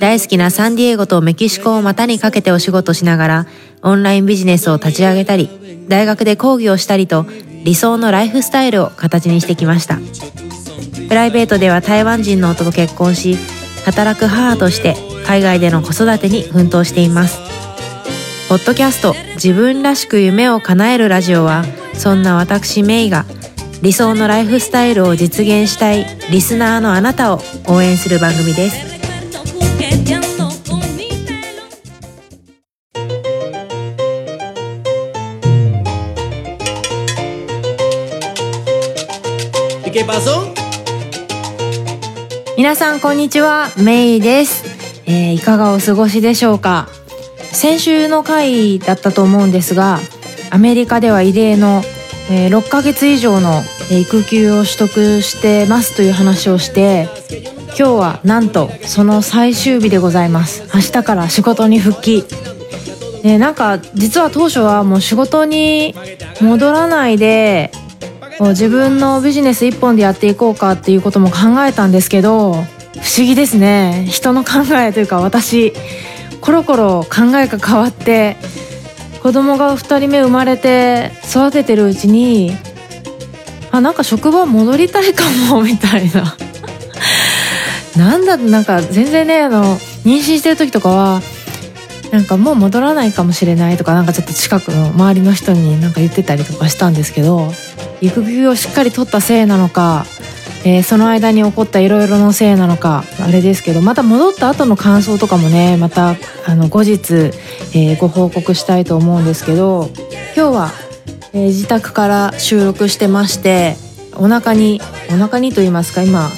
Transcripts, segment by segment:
大好きなサンディエゴとメキシコを股にかけてお仕事しながらオンラインビジネスを立ち上げたり大学で講義をしたりと理想のライフスタイルを形にしてきました。プライベートでは台湾人の夫と結婚し働く母として海外での子育てに奮闘しています。ポッドキャスト自分らしく夢を叶えるラジオはそんな私メイが理想のライフスタイルを実現したいリスナーのあなたを応援する番組です。皆さんこんにちは。メイです、えー、いかがお過ごしでしょうか？先週の回だったと思うんですがアメリカでは異例の、えー、6ヶ月以上の育休を取得してますという話をして今日はなんとその最終日でございます。明日から仕事に復帰。でなんか実は当初はもう仕事に戻らないで自分のビジネス一本でやっていこうかっていうことも考えたんですけど不思議ですね。人の考えというか私コロコロ考えが変わって子供が2人目生まれて育ててるうちにあなんか職場戻りたいかもみたいな。なんだなんか全然ねあの妊娠してる時とかはなんかもう戻らないかもしれないとかなんかちょっと近くの周りの人になんか言ってたりとかしたんですけど育休をしっかり取ったせいなのか、えー、その間に起こったいろいろのせいなのかあれですけどまた戻った後の感想とかもねまたあの後日、えー、ご報告したいと思うんですけど今日は、えー、自宅から収録してましてお腹にお腹にと言いますか今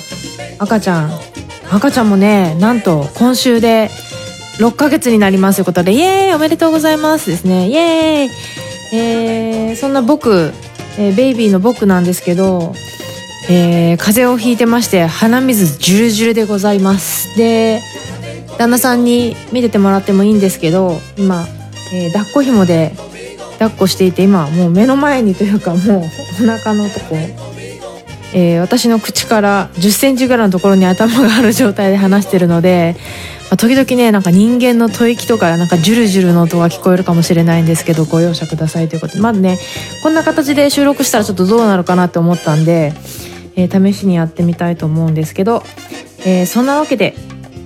赤ちゃん赤ちゃんもねなんと今週で6ヶ月になりますということでイエーイおめでとうございますですね。イエーイ。えー、そんな僕えー、ベイビーの僕なんですけど、えー、風邪をひいてまして鼻水ジュルジュルでございます。で旦那さんに見ててもらってもいいんですけど今、えー、抱っこ紐で抱っこしていて今もう目の前にというかもうお腹のとこ、えー、私の口から1 0センチぐらいのところに頭がある状態で話してるのでまあ、時々ねなんか人間の吐息とかなんかジュルジュルの音が聞こえるかもしれないんですけどご容赦くださいということ。でまずねこんな形で収録したらちょっとどうなるかなって思ったんで、えー、試しにやってみたいと思うんですけど、えー、そんなわけで、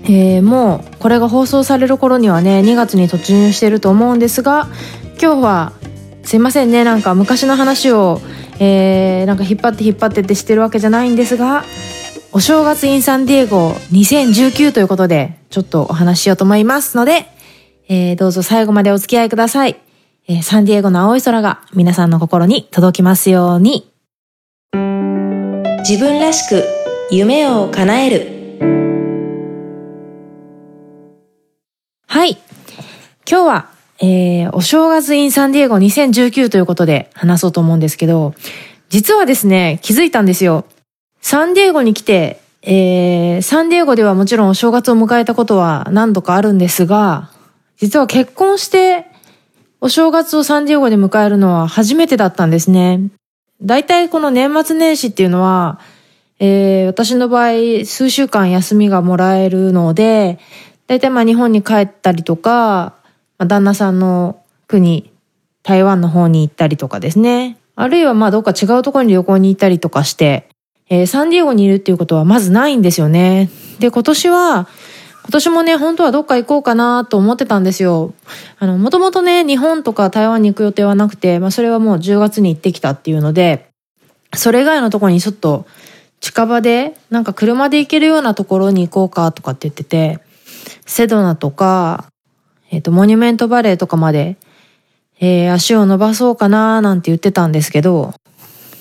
えー、もうこれが放送される頃にはね2月に突入してると思うんですが今日はすいませんねなんか昔の話を、えー、なんか引っ張って引っ張ってってしてるわけじゃないんですがお正月 in サンディエゴ2019ということで、ちょっとお話ししようと思いますので、えー、どうぞ最後までお付き合いください。えー、サンディエゴの青い空が皆さんの心に届きますように。自分らしく夢を叶える。はい。今日は、えー、お正月 in サンディエゴ2019ということで話そうと思うんですけど、実はですね、気づいたんですよ。サンディエゴに来て、えー、サンディエゴではもちろんお正月を迎えたことは何度かあるんですが、実は結婚してお正月をサンディエゴで迎えるのは初めてだったんですね。大体この年末年始っていうのは、えー、私の場合数週間休みがもらえるので、大体まあ日本に帰ったりとか、まあ、旦那さんの国、台湾の方に行ったりとかですね。あるいはまあどっか違うところに旅行に行ったりとかして、えー、サンディエゴにいるっていうことはまずないんですよね。で、今年は、今年もね、本当はどっか行こうかなと思ってたんですよ。あの、もともとね、日本とか台湾に行く予定はなくて、まあそれはもう10月に行ってきたっていうので、それ以外のところにちょっと近場で、なんか車で行けるようなところに行こうかとかって言ってて、セドナとか、えっ、ー、と、モニュメントバレーとかまで、えー、足を伸ばそうかななんて言ってたんですけど、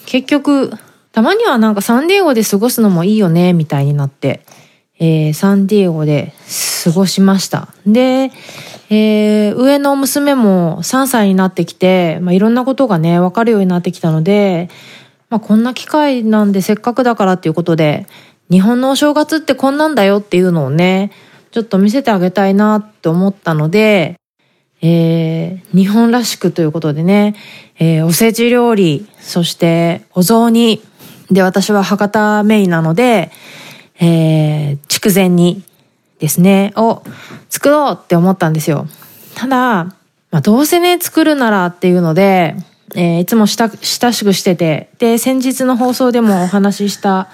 結局、たまにはなんかサンディエゴで過ごすのもいいよね、みたいになって、えー、サンディエゴで過ごしました。で、えー、上の娘も3歳になってきて、まあ、いろんなことがね、わかるようになってきたので、まあ、こんな機会なんでせっかくだからっていうことで、日本のお正月ってこんなんだよっていうのをね、ちょっと見せてあげたいなって思ったので、えー、日本らしくということでね、えー、おせち料理、そしてお雑煮、で、私は博多メインなので、えー、筑前煮ですね、を作ろうって思ったんですよ。ただ、まあ、どうせね、作るならっていうので、えー、いつもした親しくしてて、で、先日の放送でもお話しした、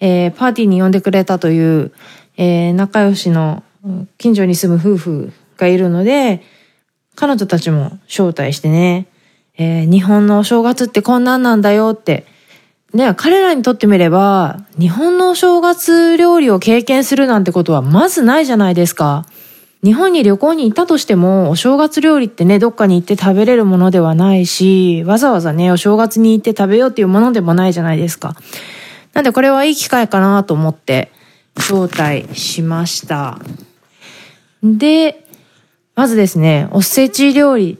えー、パーティーに呼んでくれたという、えー、仲良しの近所に住む夫婦がいるので、彼女たちも招待してね、えー、日本のお正月ってこんなんなんだよって、ね、彼らにとってみれば、日本のお正月料理を経験するなんてことはまずないじゃないですか。日本に旅行に行ったとしても、お正月料理ってね、どっかに行って食べれるものではないし、わざわざね、お正月に行って食べようっていうものでもないじゃないですか。なんでこれはいい機会かなと思って招待しました。で、まずですね、おせち料理。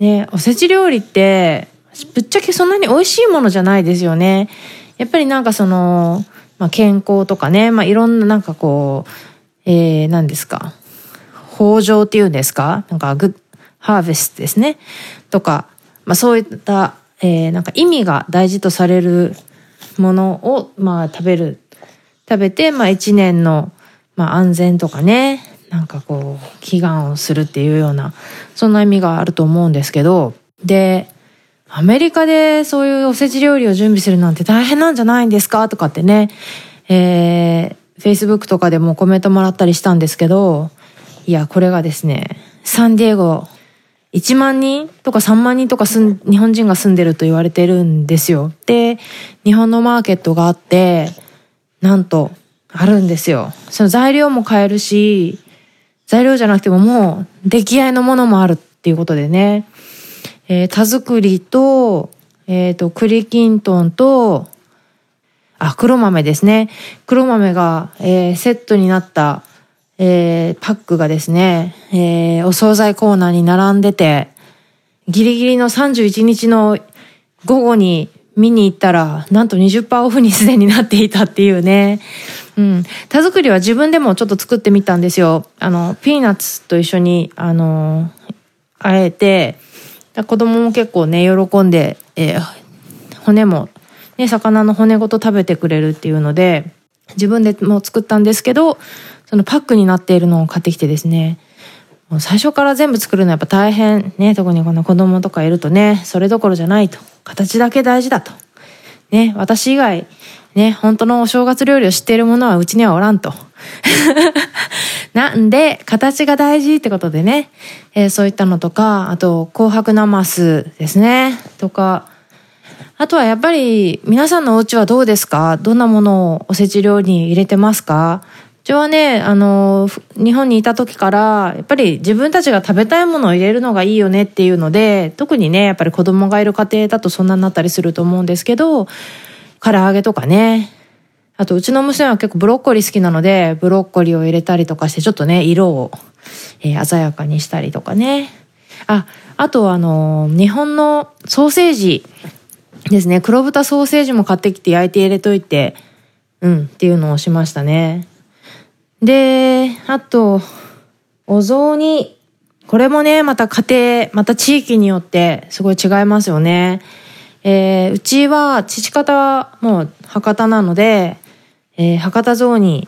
ね、おせち料理って、ぶっちゃけそんなに美味しいものじゃないですよね。やっぱりなんかその、まあ、健康とかね、まあ、いろんななんかこう、えー、何ですか？豊穣っていうんですか？なんかグッハーベストですね。とか、まあそういった、えー、なんか意味が大事とされるものを、まあ食べる。食べて、まあ一年の、まあ安全とかね、なんかこう、祈願をするっていうような、そんな意味があると思うんですけど、で、アメリカでそういうおせち料理を準備するなんて大変なんじゃないんですか？とかってね、えー、Facebook とかでもコメントもらったりしたんですけど、いや、これがですね、サンディエゴ、1万人とか3万人とかすん日本人が住んでると言われてるんですよ。で、日本のマーケットがあって、なんと、あるんですよ。その材料も買えるし、材料じゃなくてももう出来合いのものもあるっていうことでね。えー、田作りと、えっ、ー、と、栗きんとんと、あ、黒豆ですね。黒豆が、えー、セットになったえー、パックがですね、えー、お惣菜コーナーに並んでて、ギリギリの31日の午後に見に行ったら、なんと20%オフにすでになっていたっていうね。うん。田作りは自分でもちょっと作ってみたんですよ。あの、ピーナッツと一緒に、あの、あえて、子供も結構ね、喜んで、えー、骨も、ね、魚の骨ごと食べてくれるっていうので、自分でも作ったんですけど、そのパックになっているのを買ってきてですね、もう最初から全部作るのはやっぱ大変。ね、特にこの子供とかいるとね、それどころじゃないと。形だけ大事だと。ね、私以外、ね、本当のお正月料理を知っている者はうちにはおらんと。なんで、形が大事ってことでね、えー、そういったのとか、あと、紅白ナマスですね、とか、あとはやっぱり皆さんのお家はどうですか？どんなものをおせち料理に入れてますか？ちはね、あの、日本にいた時から、やっぱり自分たちが食べたいものを入れるのがいいよねっていうので、特にね、やっぱり子供がいる家庭だとそんなになったりすると思うんですけど、唐揚げとかね、あとうちの娘は結構ブロッコリー好きなので、ブロッコリーを入れたりとかして、ちょっとね、色を、えー、鮮やかにしたりとかね。あ、あとあの、日本のソーセージですね。黒豚ソーセージも買ってきて焼いて入れといて、うん、っていうのをしましたね。で、あと、お雑煮。これもね、また家庭、また地域によってすごい違いますよね。えー、うちは父方はもう博多なので、えー、博多雑煮、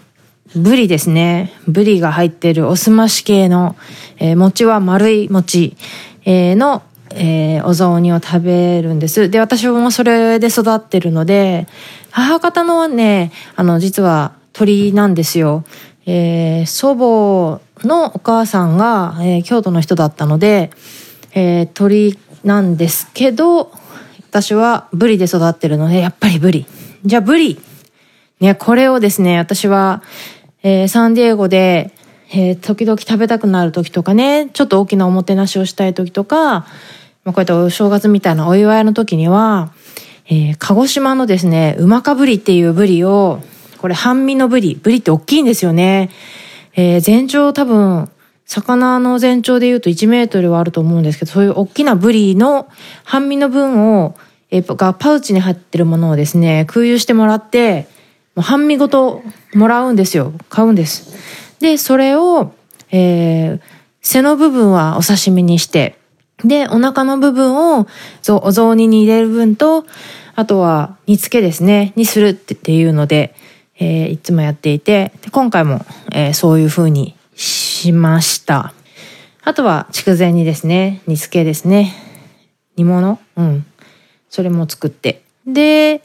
ブリですね。ブリが入ってるおすまし系の、えー、餅は丸い餅、えー、の、えー、お雑煮を食べるんです。で、私もそれで育ってるので、母方のね、あの、実は鳥なんですよ。えー、祖母のお母さんが、えー、京都の人だったので、えー、鳥なんですけど、私はブリで育ってるので、やっぱりブリ。じゃあブリ。ね、これをですね、私は、えー、サンディエゴで、えー、時々食べたくなる時とかね、ちょっと大きなおもてなしをしたい時とか、まあ、こうやってお正月みたいなお祝いの時には、えー、鹿児島のですね、馬かぶりっていうブリをこれ半身のブリ。ブリって大きいんですよね。えー、全長多分、魚の全長で言うと1メートルはあると思うんですけど、そういう大きなブリの半身の分を、えー、がパウチに入ってるものをですね、空輸してもらって、もう半身ごともらうんですよ。買うんです。で、それを、えー、背の部分はお刺身にして、で、お腹の部分をお雑煮に入れる分と、あとは煮付けですね、にするっていうので、えー、いつもやっていて、今回も、えー、そういう風にしました。あとは筑前煮ですね、煮付けですね。煮物？うん。それも作って。で、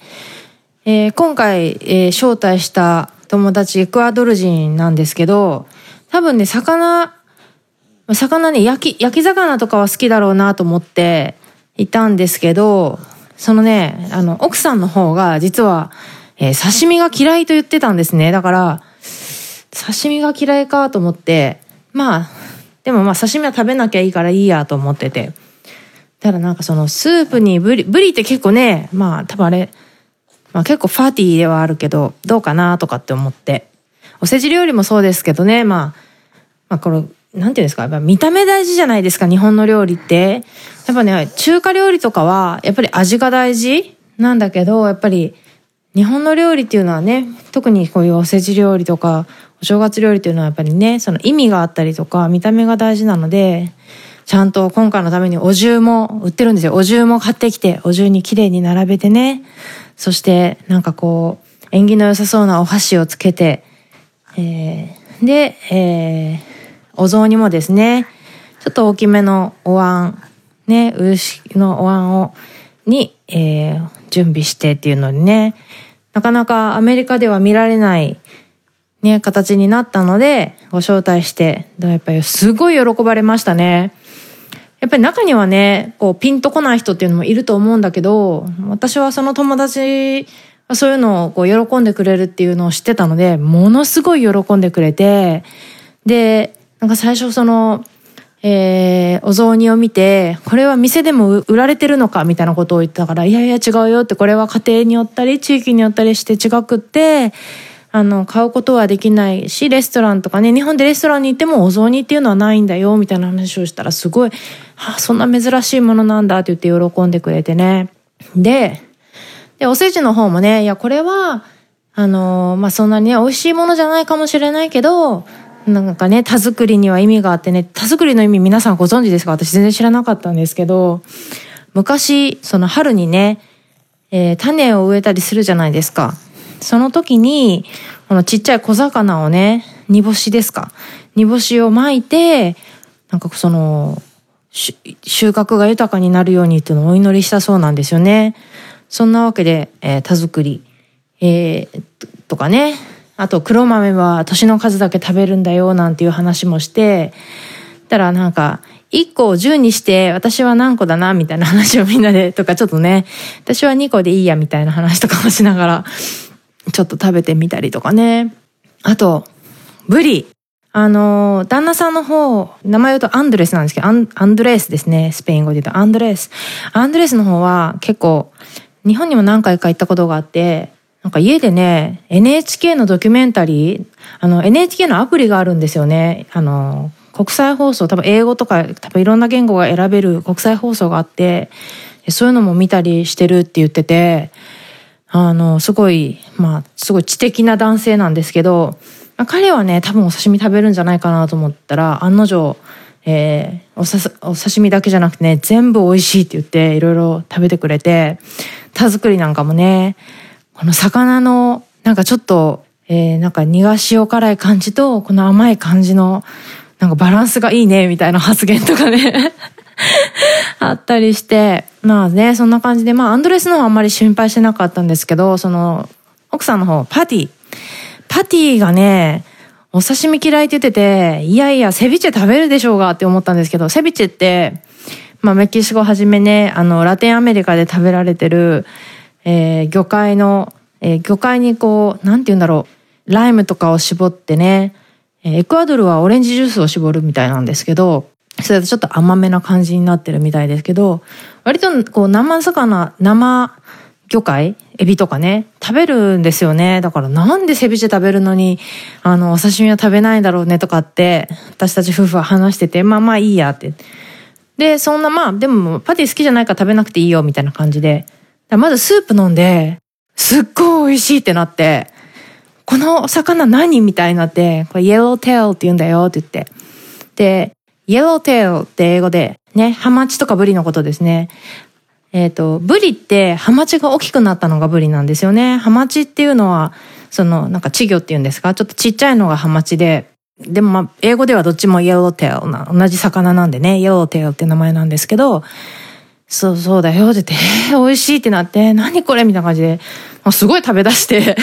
えー、今回、えー、招待した友達エクアドル人なんですけど、多分ね、魚、魚ね、焼き、焼き魚とかは好きだろうなと思っていたんですけど、そのね、あの、奥さんの方が実は、えー、刺身が嫌いと言ってたんですね。だから、刺身が嫌いかと思って、まあ、でもまあ刺身は食べなきゃいいからいいやと思ってて。ただなんかそのスープにブリ、ブリって結構ね、まあ多分あれ、まあ結構ファーティーではあるけど、どうかなとかって思って。おせち料理もそうですけどね、まあ、まあこれ、なんていうんですか、やっぱ見た目大事じゃないですか、日本の料理って。やっぱね、中華料理とかは、やっぱり味が大事なんだけど、やっぱり、日本の料理っていうのはね、特にこういうおせち料理とか、お正月料理っていうのはやっぱりね、その意味があったりとか、見た目が大事なので、ちゃんと今回のためにお重も売ってるんですよ。お重も買ってきて、お重に綺麗に並べてね。そして、なんかこう、縁起の良さそうなお箸をつけて、えー、で、えー、お雑煮もですね、ちょっと大きめのお椀、ね、牛のお椀を、に、えー、準備してっていうのにね、なかなかアメリカでは見られない、ね、形になったので、ご招待して、やっぱりすごい喜ばれましたね。やっぱり中にはね、こうピンとこない人っていうのもいると思うんだけど、私はその友達がそういうのをこう喜んでくれるっていうのを知ってたので、ものすごい喜んでくれて、で、なんか最初その、えー、お雑煮を見て、これは店でも売られてるのかみたいなことを言ったから、いやいや違うよって、これは家庭によったり、地域によったりして違くって、あの、買うことはできないし、レストランとかね、日本でレストランに行ってもお雑煮っていうのはないんだよ、みたいな話をしたら、すごい、はあ、そんな珍しいものなんだって言って喜んでくれてね。で、で、おせちの方もね、いや、これは、あのまあ、そんなにね、美味しいものじゃないかもしれないけど、なんかね、田作りには意味があってね、田作りの意味皆さんご存知ですか？私全然知らなかったんですけど、昔、その春にね、えー、種を植えたりするじゃないですか。その時に、このちっちゃい小魚をね、煮干しですか？煮干しを巻いて、なんかその、収穫が豊かになるようにっていうのをお祈りしたそうなんですよね。そんなわけで、えー、田作り、えー、とかね、あと黒豆は年の数だけ食べるんだよなんていう話もして、たらなんか、1個を10にして私は何個だなみたいな話をみんなでとかちょっとね、私は2個でいいやみたいな話とかもしながら、ちょっと食べてみたりとかね。あと、ブリ。あの、旦那さんの方、名前言うとアンドレスなんですけど、アンアンドレスですね。スペイン語で言うとアンドレス。アンドレスの方は結構、日本にも何回か行ったことがあって、なんか家でね、NHK のドキュメンタリー、あの NHK のアプリがあるんですよね。あの、国際放送、多分英語とか多分いろんな言語が選べる国際放送があって、そういうのも見たりしてるって言ってて、あの、すごい、まあ、すごい知的な男性なんですけど、まあ、彼はね、多分お刺身食べるんじゃないかなと思ったら、案の定、えー、おさお刺身だけじゃなくてね、全部美味しいって言って、いろいろ食べてくれて、田作りなんかもね、この魚の、なんかちょっと、えー、なんか苦塩辛い感じと、この甘い感じの、なんかバランスがいいね、みたいな発言とかね。あったりして、まあね、そんな感じで、まあアンドレスの方はあんまり心配してなかったんですけど、その、奥さんの方、パティ。パティがね、お刺身嫌いって言ってて、いやいや、セビチェ食べるでしょうがって思ったんですけど、セビチェって、まあメキシコはじめね、あの、ラテンアメリカで食べられてる、えー、魚介の、えー、魚介にこう、なんて言うんだろう、ライムとかを絞ってね、エクアドルはオレンジジュースを絞るみたいなんですけど、それとちょっと甘めな感じになってるみたいですけど、割とこう生魚、生魚介エビとかね、食べるんですよね。だからなんでセビチェ食べるのに、あの、お刺身は食べないんだろうねとかって、私たち夫婦は話してて、まあまあいいやって。で、そんなまあ、でもパティ好きじゃないから食べなくていいよみたいな感じで。まずスープ飲んで、すっごい美味しいってなって、このお魚何みたいになって、これ yellowtail って言うんだよって言って。で、 yellowtail って英語で、ね、ハマチとかブリのことですね。えっ、ー、と、ブリってハマチが大きくなったのがブリなんですよね。ハマチっていうのは、その、なんか稚魚っていうんですか？ちょっとちっちゃいのがハマチで、でもまあ、英語ではどっちもイエローテールな、同じ魚なんでね、イエローテールって名前なんですけど、そうそうだよって言って、えー、美味しいってなって、何これみたいな感じで、すごい食べ出して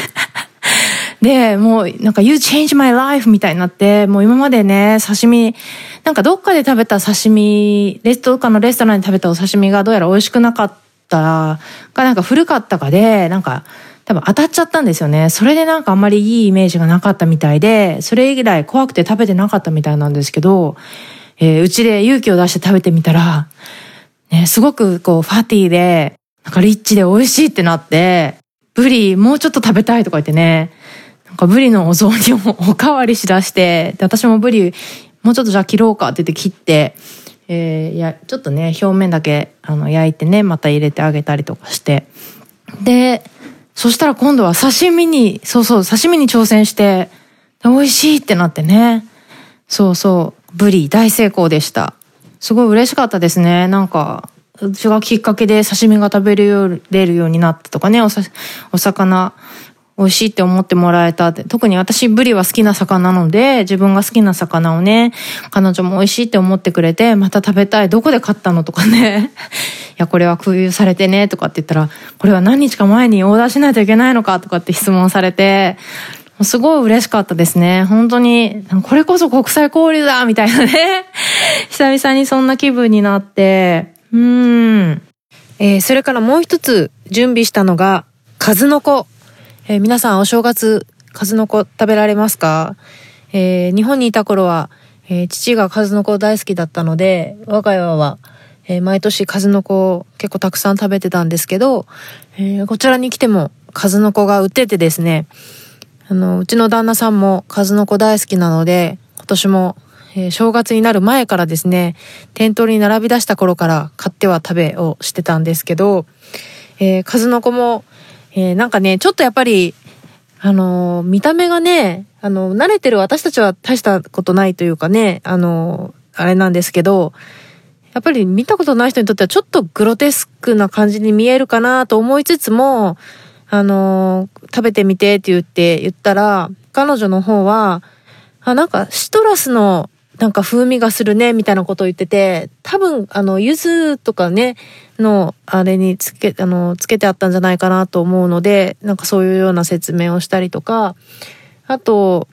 で、もうなんか You change my life みたいになって、もう今までね、刺身、なんかどっかで食べた刺身、レストかのレストランで食べたお刺身がどうやら美味しくなかったか、なんか古かったかで、なんか多分当たっちゃったんですよね。それでなんかあんまりいいイメージがなかったみたいで、それ以来怖くて食べてなかったみたいなんですけど、えー、うちで勇気を出して食べてみたら、ね、すごくこうファティで、なんかリッチで美味しいってなって、ブリもうちょっと食べたいとか言ってね、なんかブリのお雑煮をおかわりしだして、で私もブリもうちょっとじゃあ切ろうかって言って切って、えー、や、ちょっとね、表面だけあの焼いてね、また入れてあげたりとかして。で、そしたら今度は刺身に、そうそう、刺身に挑戦して、美味しいってなってね。そうそう、ブリ大成功でした。すごい嬉しかったですね。なんか、うちがきっかけで刺身が食べれるようになったとかね、おさお魚美味しいって思ってもらえたって。特に私、ブリは好きな魚なので、自分が好きな魚をね、彼女も美味しいって思ってくれて、また食べたい。どこで買ったのとかね。いや、これは空輸されてね、とかって言ったら、これは何日か前にオーダーしないといけないのかとかって質問されて、すごい嬉しかったですね。本当に、これこそ国際交流だみたいなね。久々にそんな気分になって、うん。えー、それからもう一つ準備したのが、数の子。えー、皆さんお正月、数の子食べられますか？えー、日本にいた頃は、えー、父が数の子大好きだったので、我が家は、え、毎年数の子を結構たくさん食べてたんですけど、え、こちらに来ても数の子が売っててですね、あの、うちの旦那さんも数の子大好きなので、今年も、え、正月になる前からですね、店頭に並び出した頃から買っては食べをしてたんですけど、えー、数の子もえー、なんかね、ちょっとやっぱり、あのー、見た目がね、あの、慣れてる私たちは大したことないというかね、あの、あれなんですけど、やっぱり見たことない人にとってはちょっとグロテスクな感じに見えるかなと思いつつも、あの食べてみてって言って言ったら、彼女の方は、あ、なんかシトラスのなんか風味がするね、みたいなことを言ってて、多分、あの、柚子とかね、の、あれにつけ、あの、つけてあったんじゃないかなと思うので、なんかそういうような説明をしたりとか、あと、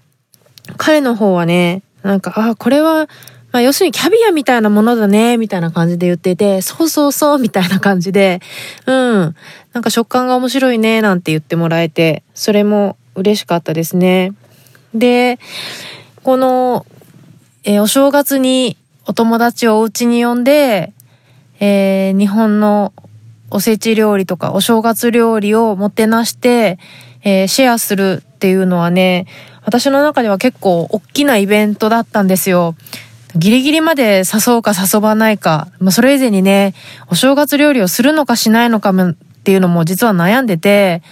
彼の方はね、なんか、あ、これは、まあ、要するにキャビアみたいなものだね、みたいな感じで言ってて、そうそうそう、みたいな感じで、うん、なんか食感が面白いね、なんて言ってもらえて、それも嬉しかったですね。で、この、えー、お正月にお友達をお家に呼んで、えー、日本のおせち料理とかお正月料理をもてなして、えー、シェアするっていうのはね、私の中では結構大きなイベントだったんですよ。ギリギリまで誘うか誘わないか、まあ、それ以前にね、お正月料理をするのかしないのかもっていうのも実は悩んでて、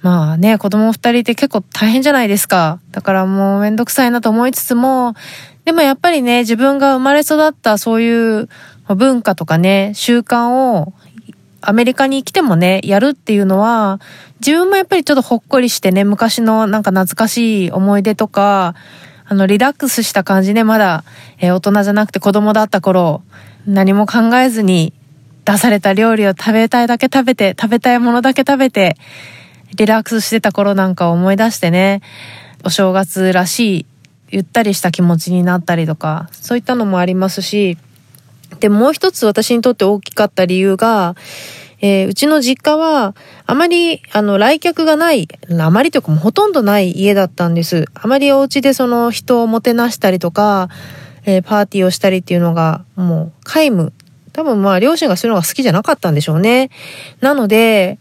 まあね、子供二人って結構大変じゃないですか。だからもうめんどくさいなと思いつつも、でもやっぱりね、自分が生まれ育ったそういう文化とかね、習慣をアメリカに来てもね、やるっていうのは、自分もやっぱりちょっとほっこりしてね、昔のなんか懐かしい思い出とか、あの、リラックスした感じで、まだ、えー、大人じゃなくて子供だった頃、何も考えずに出された料理を食べたいだけ食べて、食べたいものだけ食べて、リラックスしてた頃なんかを思い出してね、お正月らしいゆったりした気持ちになったりとか、そういったのもありますし、で、もう一つ私にとって大きかった理由が、えー、うちの実家は、あまり、あの、来客がない、あまりというかもうほとんどない家だったんです。あまりお家でその人をもてなしたりとか、えー、パーティーをしたりっていうのが、もう、皆無。多分まあ、両親がそういうのが好きじゃなかったんでしょうね。なので、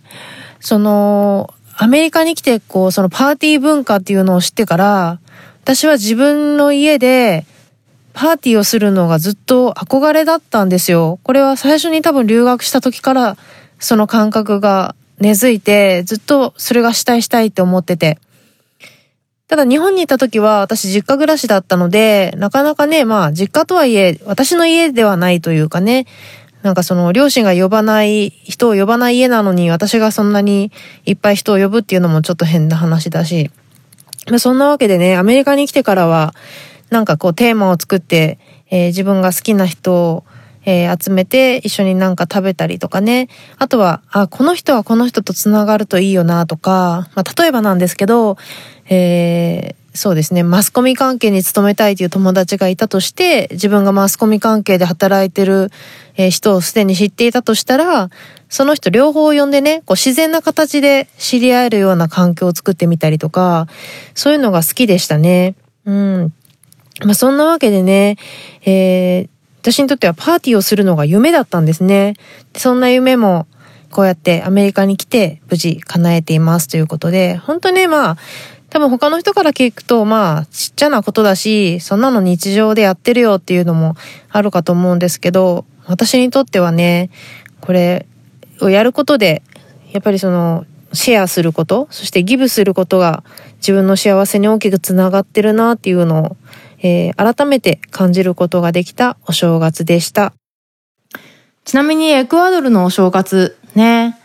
その、アメリカに来て、こう、そのパーティー文化っていうのを知ってから、私は自分の家で、パーティーをするのがずっと憧れだったんですよ。これは最初に多分留学した時から、その感覚が根付いて、ずっとそれがしたいしたいって思ってて。ただ日本にいた時は私実家暮らしだったので、なかなかね、まあ実家とはいえ、私の家ではないというかね、なんかその両親が呼ばない、人を呼ばない家なのに私がそんなにいっぱい人を呼ぶっていうのもちょっと変な話だし。まあそんなわけでね、アメリカに来てからは、なんかこうテーマを作って、えー、自分が好きな人を、えー、集めて一緒になんか食べたりとかね。あとは、あ、この人はこの人と繋がるといいよなとか、まあ例えばなんですけど、えー、そうですね、マスコミ関係に勤めたいという友達がいたとして、自分がマスコミ関係で働いてるえ人をすでに知っていたとしたら、その人両方を呼んでね、こう自然な形で知り合えるような環境を作ってみたりとか、そういうのが好きでしたね。うん。まあそんなわけでね、えー、私にとってはパーティーをするのが夢だったんですね。そんな夢もこうやってアメリカに来て無事叶えていますということで、本当ね、まあ、多分他の人から聞くと、まあ、ちっちゃなことだし、そんなの日常でやってるよっていうのもあるかと思うんですけど、私にとってはね、これをやることで、やっぱりその、シェアすること、そしてギブすることが自分の幸せに大きくつながってるなっていうのを、えー、改めて感じることができたお正月でした。ちなみにエクアドルのお正月ね、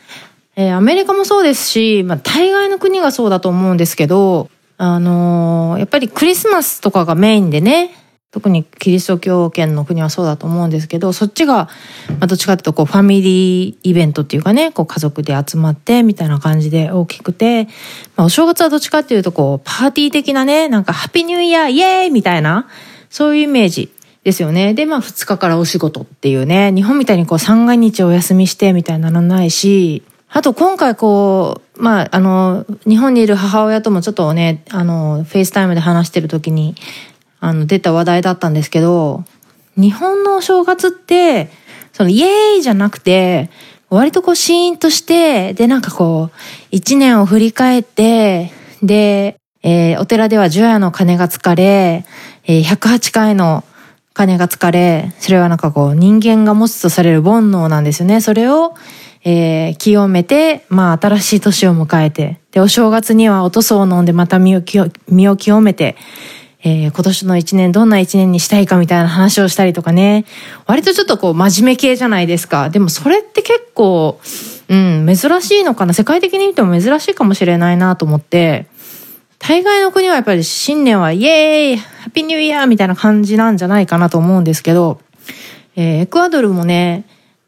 えー、アメリカもそうですし、まあ、大概の国がそうだと思うんですけど、あのー、やっぱりクリスマスとかがメインでね、特にキリスト教圏の国はそうだと思うんですけど、そっちが、まあ、どっちかというとこうファミリーイベントっていうかね、こう家族で集まってみたいな感じで大きくて、まあ、お正月はどっちかっていうとこうパーティー的なね、なんかハッピーニューイヤーイエーイみたいな、そういうイメージですよね。で、まあ2日からお仕事っていうね、日本みたいにこう三が日お休みしてみたいなのないし、あと今回こう、まあ、あの、日本にいる母親ともちょっとね、あの、 FaceTime で話してる時に、あの、出た話題だったんですけど、日本のお正月って、その、イエーイじゃなくて、割とこう、シーンとして、で、なんかこう、一年を振り返って、で、えー、お寺では除夜の鐘が疲れ、えー、108回の鐘が疲れ、それはなんかこう、人間が持つとされる煩悩なんですよね。それを、えー、清めて、まあ、新しい年を迎えて、で、お正月にはおとそを飲んでまた身を清めて、えー、今年の一年どんな一年にしたいかみたいな話をしたりとかね。割とちょっとこう真面目系じゃないですか。でもそれって結構、うん、珍しいのかな。世界的に見ても珍しいかもしれないなと思って、大概の国はやっぱり新年はイエーイハッピーニューイヤーみたいな感じなんじゃないかなと思うんですけど、えー、エクアドルもね、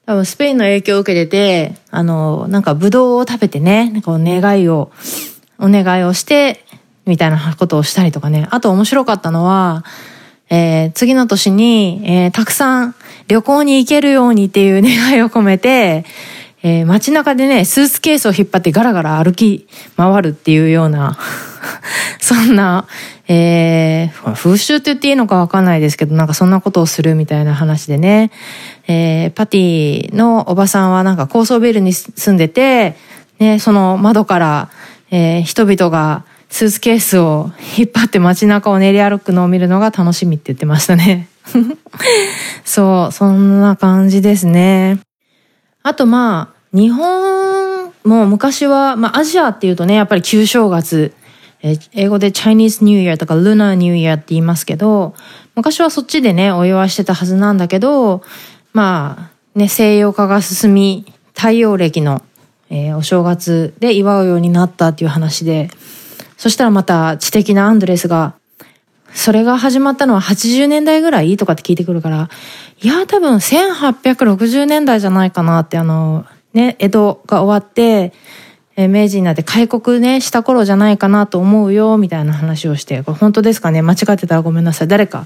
多分スペインの影響を受けてて、あの、なんかブドウを食べてね、なんかお願いを、お願いをして、みたいなことをしたりとかね。あと面白かったのは、えー、次の年に、えー、たくさん旅行に行けるようにっていう願いを込めて、えー、街中でね、スーツケースを引っ張ってガラガラ歩き回るっていうような そんな、えー、風習って言っていいのかわかんないですけど、なんかそんなことをするみたいな話でね、えー、パティのおばさんはなんか高層ビルに住んでて、ね、その窓から、えー、人々がスーツケースを引っ張って街中を練り歩くのを見るのが楽しみって言ってましたね。そう、そんな感じですね。あとまあ、日本も昔は、まあアジアっていうとね、やっぱり旧正月、え英語で Chinese New Year とか Lunar New Year って言いますけど、昔はそっちでね、お祝いしてたはずなんだけど、まあ、ね、西洋化が進み、太陽暦の、えー、お正月で祝うようになったっていう話で、そしたらまた知的なアンドレスが、それが始まったのは80年代ぐらいとかって聞いてくるから、いや、多分1860年代じゃないかなって、あの、ね、江戸が終わって、え明治になって開国ね、した頃じゃないかなと思うよ、みたいな話をして、これ本当ですかね？間違ってたらごめんなさい。誰か、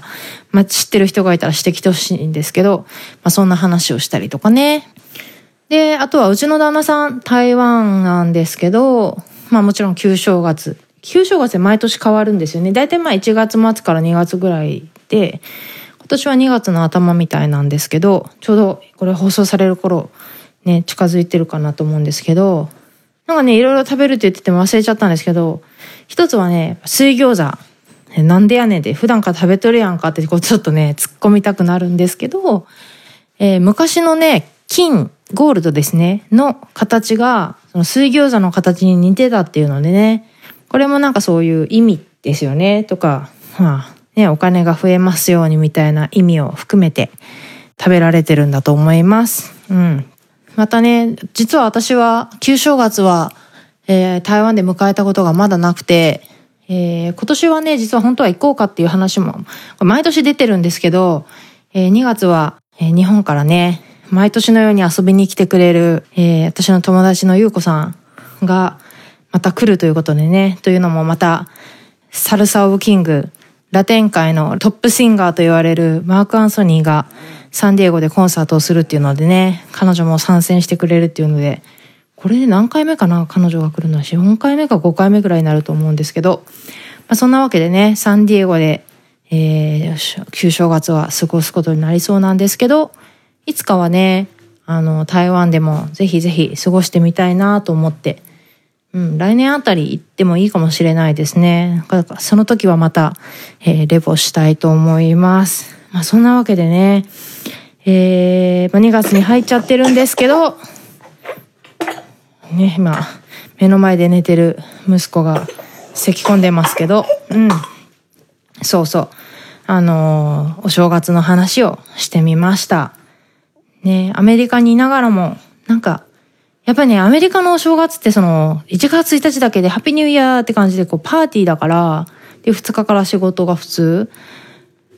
ま、知ってる人がいたら指摘してほしいんですけど、まあ、そんな話をしたりとかね。で、あとはうちの旦那さん、台湾なんですけど、まあもちろん旧正月。旧正月で毎年変わるんですよね。だいたいまあ1月末から2月ぐらいで、今年は2月の頭みたいなんですけど、ちょうどこれ放送される頃、ね、近づいてるかなと思うんですけど、なんかね、いろいろ食べるって言ってても忘れちゃったんですけど、一つはね、水餃子。なんでやねんで、普段から食べとるやんかって、こうちょっとね、突っ込みたくなるんですけど、えー、昔のね、金、ゴールドですね、の形が、その水餃子の形に似てたっていうのでね、これもなんかそういう意味ですよね、とか、まあ、ね、お金が増えますようにみたいな意味を含めて食べられてるんだと思います。うん。またね、実は私は旧正月は、えー、台湾で迎えたことがまだなくて、えー、今年はね、実は本当は行こうかっていう話も、毎年出てるんですけど、えー、2月は、え、日本からね、毎年のように遊びに来てくれる、え、私の友達のゆうこさんが、また来るということでね、というのもまた、サルサ・オブ・キング、ラテン界のトップシンガーと言われるマーク・アンソニーが、サンディエゴでコンサートをするっていうのでね、彼女も参戦してくれるっていうので、これで何回目かな彼女が来るのは4回目か5回目ぐらいになると思うんですけど、まあ、そんなわけでね、サンディエゴで、えー、旧正月は過ごすことになりそうなんですけど、いつかはね、あの、台湾でもぜひぜひ過ごしてみたいなと思って、うん、来年あたり行ってもいいかもしれないですね。かその時はまた、えー、レポしたいと思います。まあそんなわけでね、えー、2月に入っちゃってるんですけど、ね、今、目の前で寝てる息子が咳き込んでますけど、うん。そうそう。あのー、お正月の話をしてみました。ね、アメリカにいながらも、なんか、やっぱりね、アメリカのお正月ってその、1月1日だけでハッピーニューイヤーって感じでこう、パーティーだから、で、2日から仕事が普通。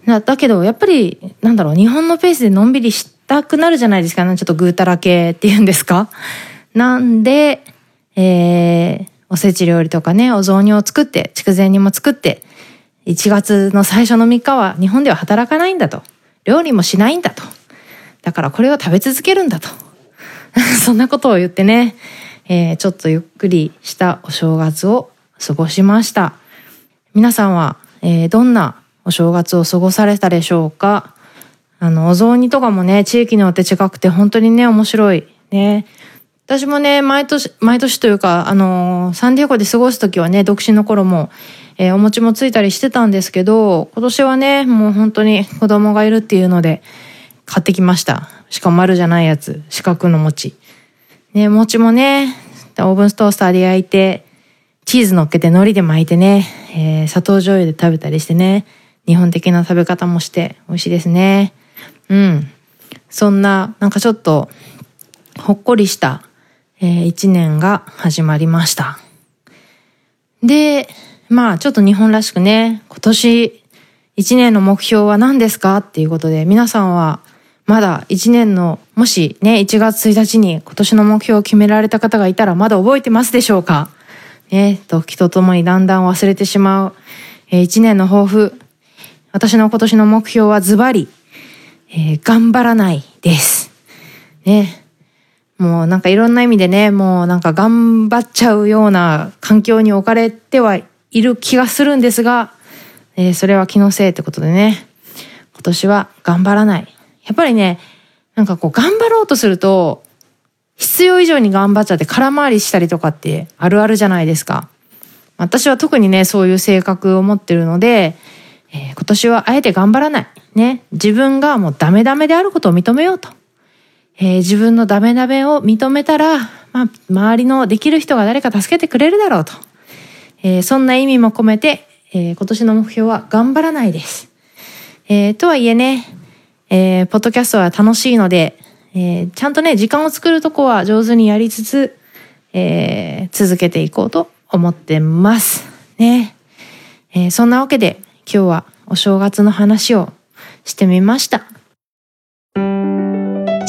だけど、やっぱり、なんだろう、日本のペースでのんびりしたくなるじゃないですか。ねちょっとぐうたら系っていうんですか。なんで、えー、おせち料理とかね、お雑煮を作って、筑前煮も作って、1月の最初の3日は日本では働かないんだと。料理もしないんだと。だからこれを食べ続けるんだと。そんなことを言ってね、えー、ちょっとゆっくりしたお正月を過ごしました。皆さんは、えー、どんなお正月を過ごされたでしょうか？あの、お雑煮とかもね、地域によって違くて本当にね、面白い。ね。私もね、毎年、毎年というか、あの、サンディエゴで過ごすときはね、独身の頃も、えー、お餅もついたりしてたんですけど、今年はね、もう本当に子供がいるっていうので、買ってきました。しかも丸じゃないやつ、四角の餅。ね、餅もね、オーブントースターで焼いて、チーズ乗っけて海苔で巻いてね、えー、砂糖醤油で食べたりしてね、日本的な食べ方もして美味しいですね。うん。そんな、なんかちょっと、ほっこりした、えー、一年が始まりました。で、まあちょっと日本らしくね、今年一年の目標は何ですか？っていうことで、皆さんはまだ一年の、もしね、1月1日に今年の目標を決められた方がいたらまだ覚えてますでしょうか？ね、時とともにだんだん忘れてしまう、えー、1年の抱負。私の今年の目標はズバリ、えー、頑張らないです。ね。もうなんかいろんな意味でね、もうなんか頑張っちゃうような環境に置かれてはいる気がするんですが、えー、それは気のせいってことでね、今年は頑張らない。やっぱりね、なんかこう頑張ろうとすると、必要以上に頑張っちゃって空回りしたりとかってあるあるじゃないですか。私は特にね、そういう性格を持ってるので、えー、今年はあえて頑張らない。ね。自分がもうダメダメであることを認めようと。えー、自分のダメダメを認めたら、まあ、周りのできる人が誰か助けてくれるだろうと。えー、そんな意味も込めて、え今年の目標は頑張らないです。えとはいえね、えー、ポッドキャストは楽しいので、えー、ちゃんとね、時間を作るとこは上手にやりつつ、えー、続けていこうと思ってます。ね。えー、そんなわけで、今日はお正月の話をしてみました。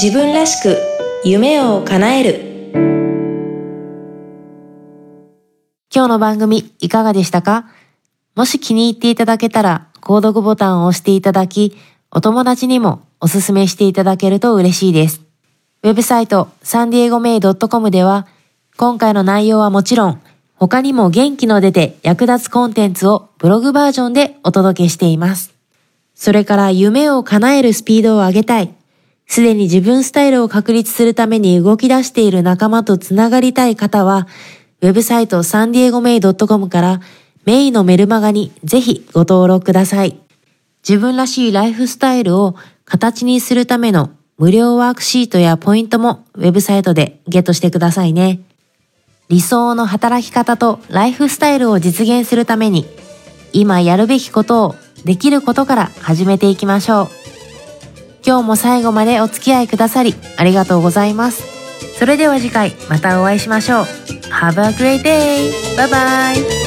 自分らしく夢を叶える。今日の番組いかがでしたか？もし気に入っていただけたら、購読ボタンを押していただき、お友達にもおすすめしていただけると嬉しいです。ウェブサイトサンディエゴメイドットコムでは今回の内容はもちろん他にも元気の出て役立つコンテンツをブログバージョンでお届けしています。それから夢を叶えるスピードを上げたい。すでに自分スタイルを確立するために動き出している仲間とつながりたい方は、ウェブサイトサンディエゴメイドットコムからメイのメルマガにぜひご登録ください。自分らしいライフスタイルを形にするための無料ワークシートやポイントもウェブサイトでゲットしてくださいね。理想の働き方とライフスタイルを実現するために今やるべきことをできることから始めていきましょう。今日も最後までお付き合いくださりありがとうございます。それでは次回またお会いしましょう。Have a great day! Bye bye!